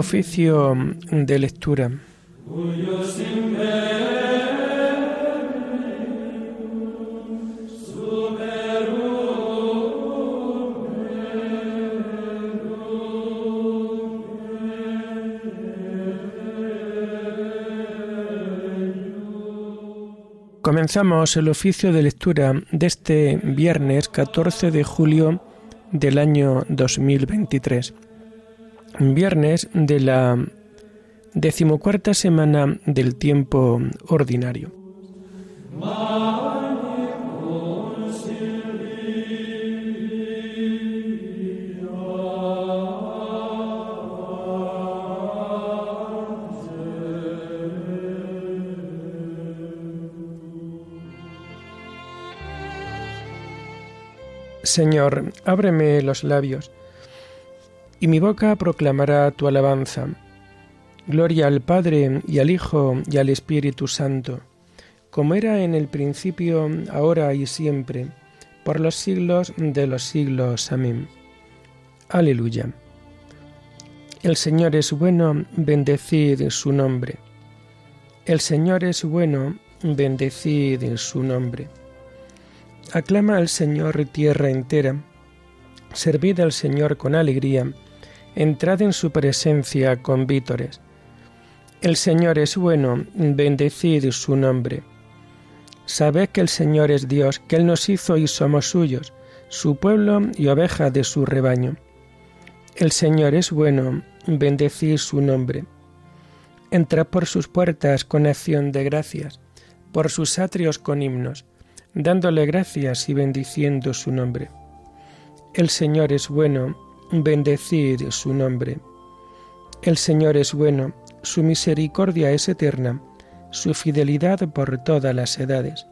Oficio de lectura. Comenzamos el oficio de lectura de este viernes 14 de julio del año 2023 viernes de la decimocuarta semana del tiempo ordinario. Señor, ábreme los labios y mi boca proclamará tu alabanza. Gloria al Padre y al Hijo y al Espíritu Santo, como era en el principio, ahora y siempre, por los siglos de los siglos. Amén. Aleluya. El Señor es bueno, bendecid su nombre. El Señor es bueno, bendecid su nombre. Aclama al Señor tierra entera, servid al Señor con alegría, entrad en su presencia con vítores. El Señor es bueno, bendecid su nombre. Sabed que el Señor es Dios, que Él nos hizo y somos suyos, su pueblo y oveja de su rebaño. El Señor es bueno, bendecid su nombre. Entrad por sus puertas con acción de gracias, por sus atrios con himnos, dándole gracias y bendiciendo su nombre. El Señor es bueno, bendecid su nombre. El Señor es bueno, su misericordia es eterna, su fidelidad por todas las edades.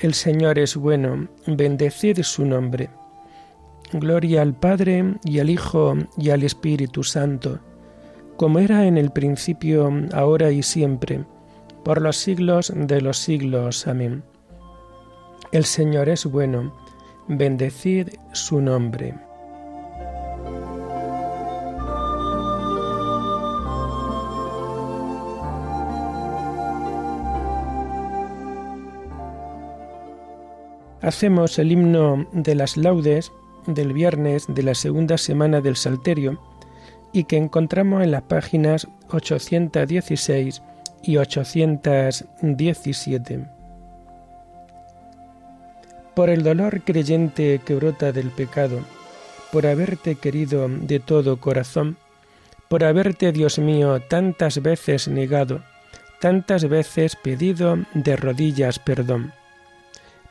El Señor es bueno, bendecid su nombre. Gloria al Padre y al Hijo y al Espíritu Santo, como era en el principio, ahora y siempre, por los siglos de los siglos. Amén. El Señor es bueno, bendecid su nombre. Hacemos el himno de las laudes del viernes de la segunda semana del Salterio y que encontramos en las páginas 816 y 817. Por el dolor creyente que brota del pecado, por haberte querido de todo corazón, por haberte, Dios mío, tantas veces negado, tantas veces pedido de rodillas perdón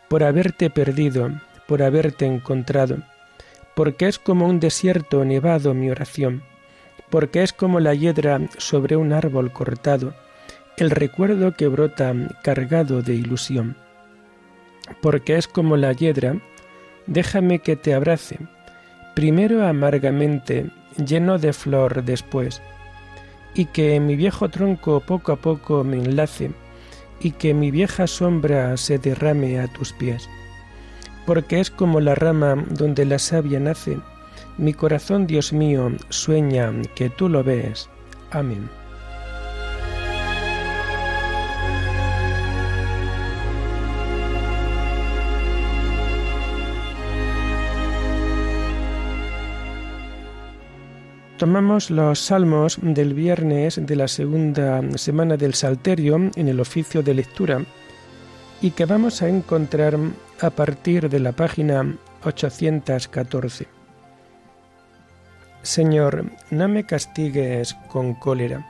por haberte perdido, por haberte encontrado, porque es como un desierto nevado mi oración, porque es como la hiedra sobre un árbol cortado, el recuerdo que brota cargado de ilusión. Porque es como la hiedra, déjame que te abrace, primero amargamente, lleno de flor después, y que mi viejo tronco poco a poco me enlace, y que mi vieja sombra se derrame a tus pies. Porque es como la rama donde la savia nace, mi corazón, Dios mío, sueña que tú lo ves. Amén. Tomamos los salmos del viernes de la segunda semana del Salterio en el oficio de lectura y que vamos a encontrar a partir de la página 814. Señor, no me castigues con cólera.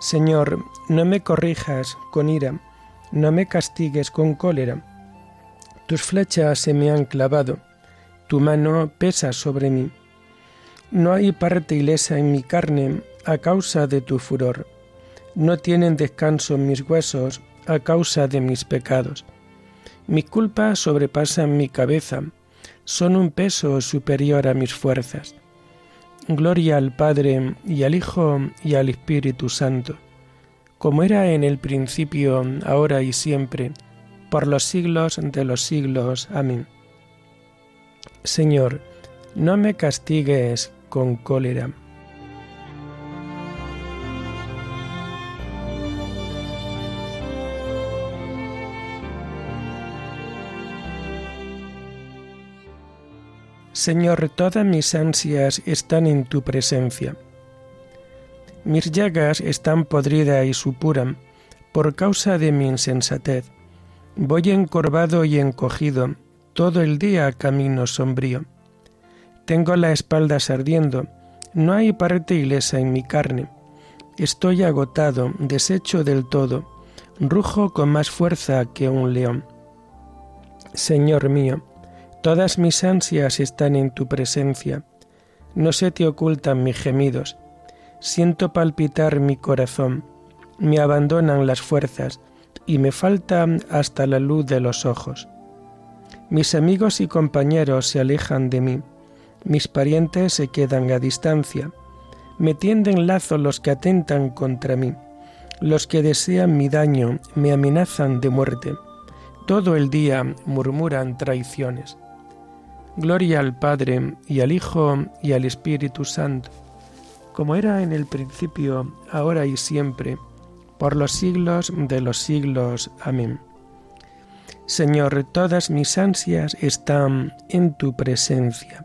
Señor, no me corrijas con ira, no me castigues con cólera. Tus flechas se me han clavado, tu mano pesa sobre mí no hay parte ilesa en mi carne a causa de tu furor. No tienen descanso mis huesos a causa de mis pecados. Mis culpas sobrepasan mi cabeza, son un peso superior a mis fuerzas. Gloria al Padre y al Hijo y al Espíritu Santo, como era en el principio, ahora y siempre, por los siglos de los siglos. Amén. Señor, no me castigues con cólera. Señor, todas mis ansias están en tu presencia. Mis llagas están podridas y supuran por causa de mi insensatez. Voy encorvado y encogido, todo el día camino sombrío. Tengo la espalda ardiendo, no hay parte ilesa en mi carne. Estoy agotado, deshecho del todo, rujo con más fuerza que un león. Señor mío, todas mis ansias están en tu presencia, no se te ocultan mis gemidos. Siento palpitar mi corazón, me abandonan las fuerzas y me falta hasta la luz de los ojos. Mis amigos y compañeros se alejan de mí, mis parientes se quedan a distancia, me tienden lazo los que atentan contra mí, los que desean mi daño me amenazan de muerte, todo el día murmuran traiciones. Gloria al Padre y al Hijo y al Espíritu Santo, como era en el principio, ahora y siempre, por los siglos de los siglos. Amén. Señor, todas mis ansias están en tu presencia.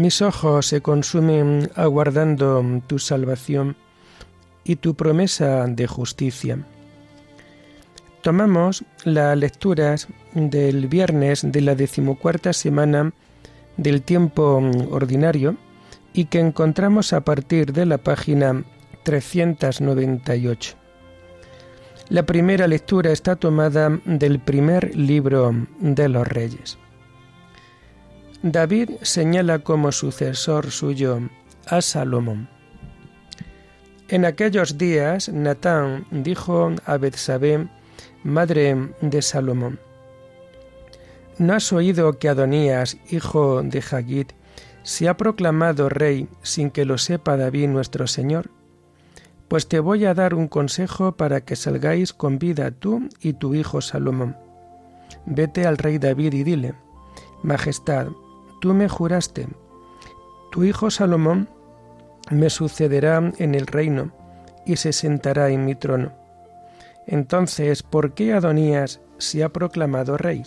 Mis ojos se consumen aguardando tu salvación y tu promesa de justicia. Tomamos las lecturas del viernes de la decimocuarta semana del tiempo ordinario y que encontramos a partir de la página 398. La primera lectura está tomada del primer libro de los reyes. David señala como sucesor suyo a Salomón. En aquellos días Natán dijo a Betsabé, madre de Salomón, ¿No has oído que Adonías, hijo de Hagit, se ha proclamado rey sin que lo sepa David nuestro Señor? Pues te voy a dar un consejo para que salgáis con vida tú y tu hijo Salomón. Vete al rey David y dile, Majestad, tú me juraste, tu hijo Salomón me sucederá en el reino y se sentará en mi trono. Entonces, ¿por qué Adonías se ha proclamado rey?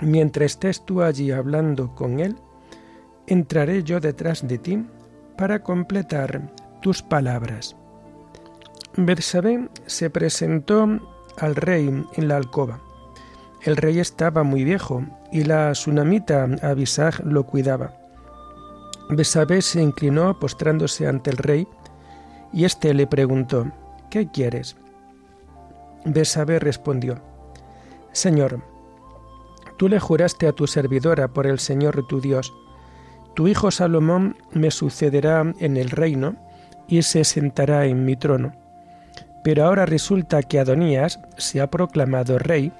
Mientras estés tú allí hablando con él, entraré yo detrás de ti para completar tus palabras. Bersabé se presentó al rey en la alcoba. El rey estaba muy viejo y la sunamita Abisag lo cuidaba. Besabé se inclinó postrándose ante el rey, y éste le preguntó, ¿Qué quieres? Besabé respondió, Señor, tú le juraste a tu servidora por el Señor tu Dios, tu hijo Salomón me sucederá en el reino y se sentará en mi trono. Pero ahora resulta que Adonías se ha proclamado rey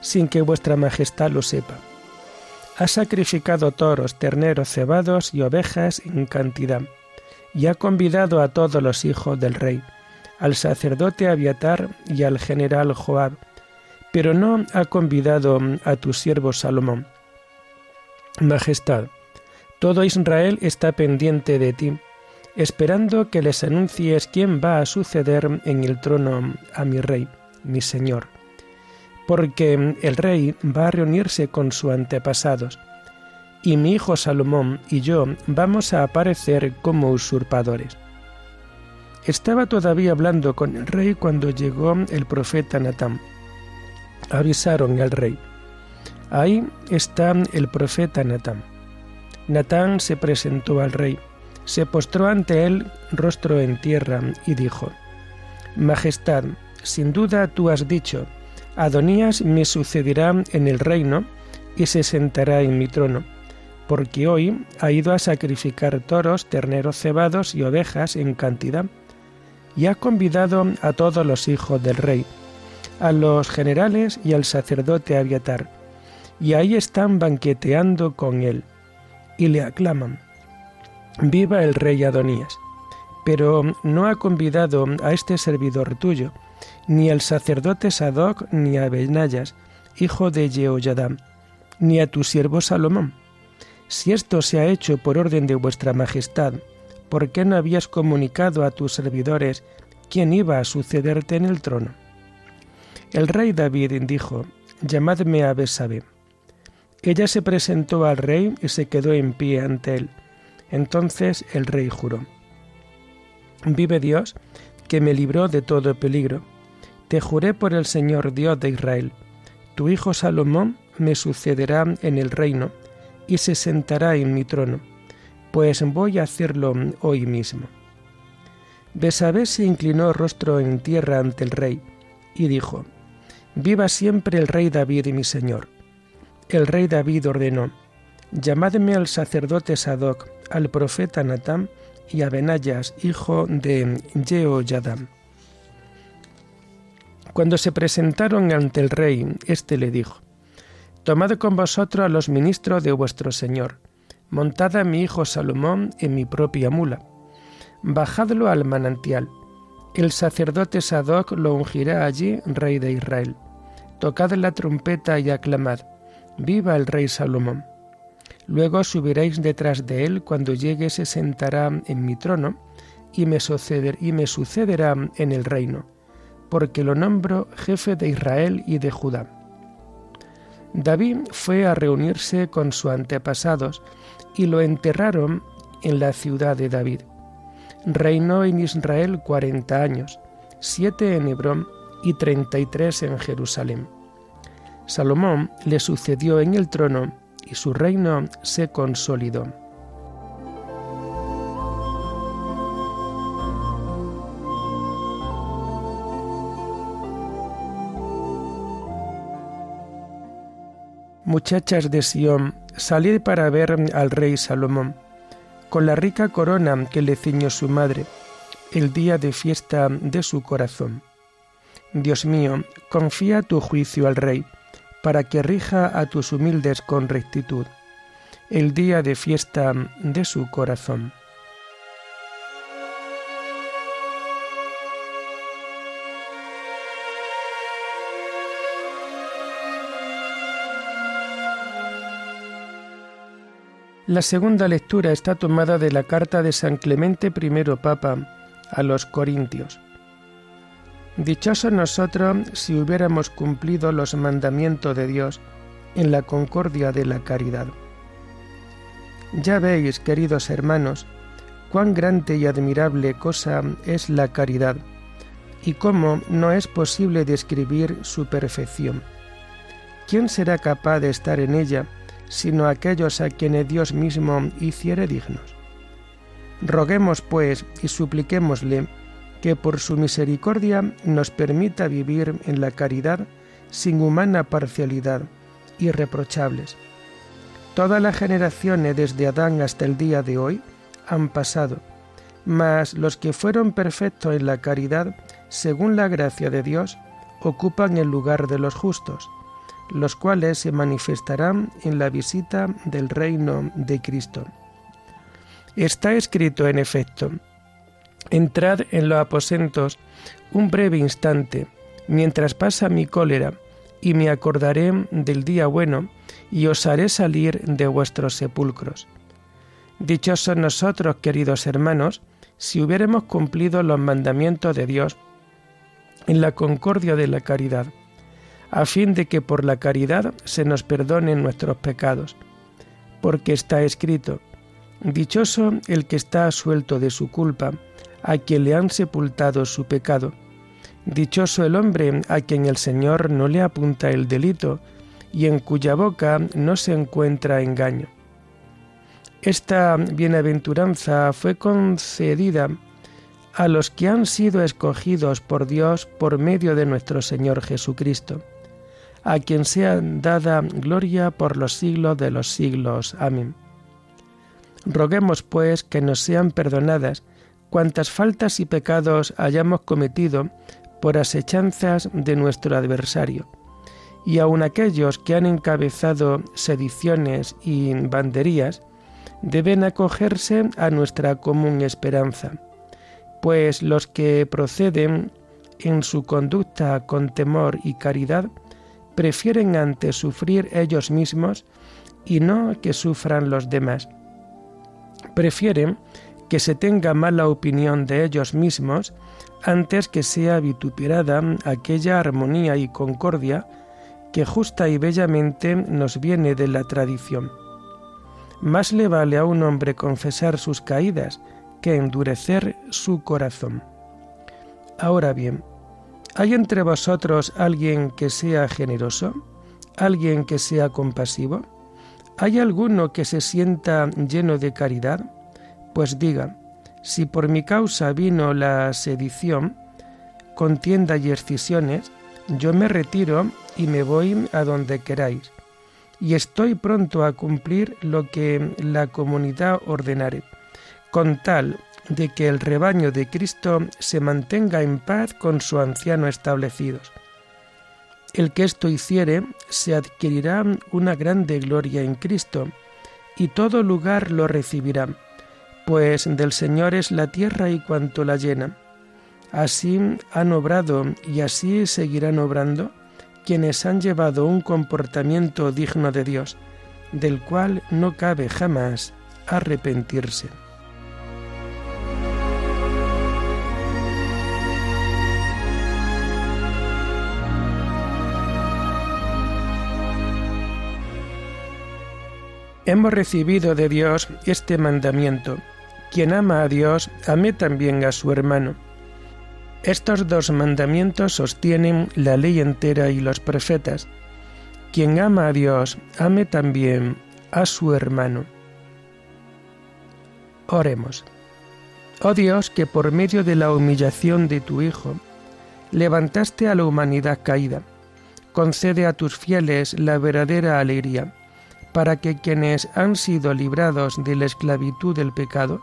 sin que vuestra majestad lo sepa. Ha sacrificado toros, terneros, cebados y ovejas en cantidad, y ha convidado a todos los hijos del rey, al sacerdote Abiatar y al general Joab, pero no ha convidado a tu siervo Salomón. Majestad, todo Israel está pendiente de ti, esperando que les anuncies quién va a suceder en el trono a mi rey, mi señor. Porque el rey va a reunirse con sus antepasados, y mi hijo Salomón y yo vamos a aparecer como usurpadores. Estaba todavía hablando con el rey cuando llegó el profeta Natán. Avisaron al rey. Ahí está el profeta Natán. Natán se presentó al rey, se postró ante él rostro en tierra y dijo, Majestad, sin duda tú has dicho, Adonías me sucederá en el reino y se sentará en mi trono, porque hoy ha ido a sacrificar toros, terneros cebados y ovejas en cantidad, y ha convidado a todos los hijos del rey, a los generales y al sacerdote Abiatar, y ahí están banqueteando con él y le aclaman, Viva el rey Adonías. Pero no ha convidado a este servidor tuyo, ni al sacerdote Sadoc, ni a Benayas, hijo de Jehoyadam, ni a tu siervo Salomón. Si esto se ha hecho por orden de vuestra majestad, ¿por qué no habías comunicado a tus servidores quién iba a sucederte en el trono? El rey David dijo, llamadme a Besabe. Ella se presentó al rey y se quedó en pie ante él. Entonces el rey juró, Vive Dios, que me libró de todo peligro. Te juré por el Señor Dios de Israel. Tu hijo Salomón me sucederá en el reino y se sentará en mi trono, pues voy a hacerlo hoy mismo. Besabé se inclinó rostro en tierra ante el rey y dijo, Viva siempre el rey David y mi señor el rey David ordenó, llamadme al sacerdote Sadoc, al profeta Natán y a Benayas, hijo de Jehoyadam. Cuando se presentaron ante el rey, éste le dijo, Tomad con vosotros a los ministros de vuestro señor, montad a mi hijo Salomón en mi propia mula, bajadlo al manantial, el sacerdote Sadoc lo ungirá allí, rey de Israel. Tocad la trompeta y aclamad, Viva el rey Salomón. Luego subiréis detrás de él cuando llegue se sentará en mi trono y me, sucederá en el reino, porque lo nombro jefe de Israel y de Judá. David fue a reunirse con sus antepasados y lo enterraron en la ciudad de David. Reinó en Israel cuarenta años, siete en Hebrón y treinta y tres en Jerusalén. Salomón le sucedió en el trono y su reino se consolidó. Muchachas de Sión, salid para ver al rey Salomón, con la rica corona que le ciñó su madre, el día de fiesta de su corazón. Dios mío, confía tu juicio al rey para que rija a tus humildes con rectitud, el día de fiesta de su corazón. La segunda lectura está tomada de la carta de San Clemente I Papa a los Corintios. Dichosos nosotros si hubiéramos cumplido los mandamientos de Dios en la concordia de la caridad. Ya veis, queridos hermanos, cuán grande y admirable cosa es la caridad y cómo no es posible describir su perfección. ¿Quién será capaz de estar en ella sino aquellos a quienes Dios mismo hiciere dignos? Roguemos, pues, y supliquémosle que por su misericordia nos permita vivir en la caridad sin humana parcialidad, irreprochables. Todas las generaciones desde Adán hasta el día de hoy han pasado, mas los que fueron perfectos en la caridad, según la gracia de Dios, ocupan el lugar de los justos, los cuales se manifestarán en la visita del reino de Cristo. Está escrito en efecto, entrad en los aposentos un breve instante, mientras pasa mi cólera, y me acordaré del día bueno, y os haré salir de vuestros sepulcros. Dichosos nosotros, queridos hermanos, si hubiéramos cumplido los mandamientos de Dios en la concordia de la caridad, a fin de que por la caridad se nos perdonen nuestros pecados. Porque está escrito, Dichoso el que está suelto de su culpa, a quien le han sepultado su pecado. Dichoso el hombre a quien el Señor no le apunta el delito y en cuya boca no se encuentra engaño. Esta bienaventuranza fue concedida a los que han sido escogidos por Dios por medio de nuestro Señor Jesucristo, a quien sea dada gloria por los siglos de los siglos. Amén. Roguemos pues que nos sean perdonadas cuantas faltas y pecados hayamos cometido por asechanzas de nuestro adversario, y aun aquellos que han encabezado sediciones y banderías, deben acogerse a nuestra común esperanza, pues los que proceden en su conducta con temor y caridad prefieren antes sufrir ellos mismos y no que sufran los demás. Prefieren que se tenga mala opinión de ellos mismos antes que sea vituperada aquella armonía y concordia que justa y bellamente nos viene de la tradición. Más le vale a un hombre confesar sus caídas que endurecer su corazón. Ahora bien, ¿hay entre vosotros alguien que sea generoso? ¿Alguien que sea compasivo? ¿Hay alguno que se sienta lleno de caridad? Pues diga, si por mi causa vino la sedición, contienda y excisiones, yo me retiro y me voy a donde queráis, y estoy pronto a cumplir lo que la comunidad ordenare, con tal de que el rebaño de Cristo se mantenga en paz con su anciano establecidos. El que esto hiciere se adquirirá una grande gloria en Cristo, y todo lugar lo recibirá pues del Señor es la tierra y cuanto la llena. Así han obrado y así seguirán obrando quienes han llevado un comportamiento digno de Dios, del cual no cabe jamás arrepentirse. Hemos recibido de Dios este mandamiento quien ama a Dios, ame también a su hermano. Estos dos mandamientos sostienen la ley entera y los profetas. Quien ama a Dios, ame también a su hermano. Oremos. Oh Dios, que por medio de la humillación de tu Hijo, levantaste a la humanidad caída, concede a tus fieles la verdadera alegría, para que quienes han sido librados de la esclavitud del pecado,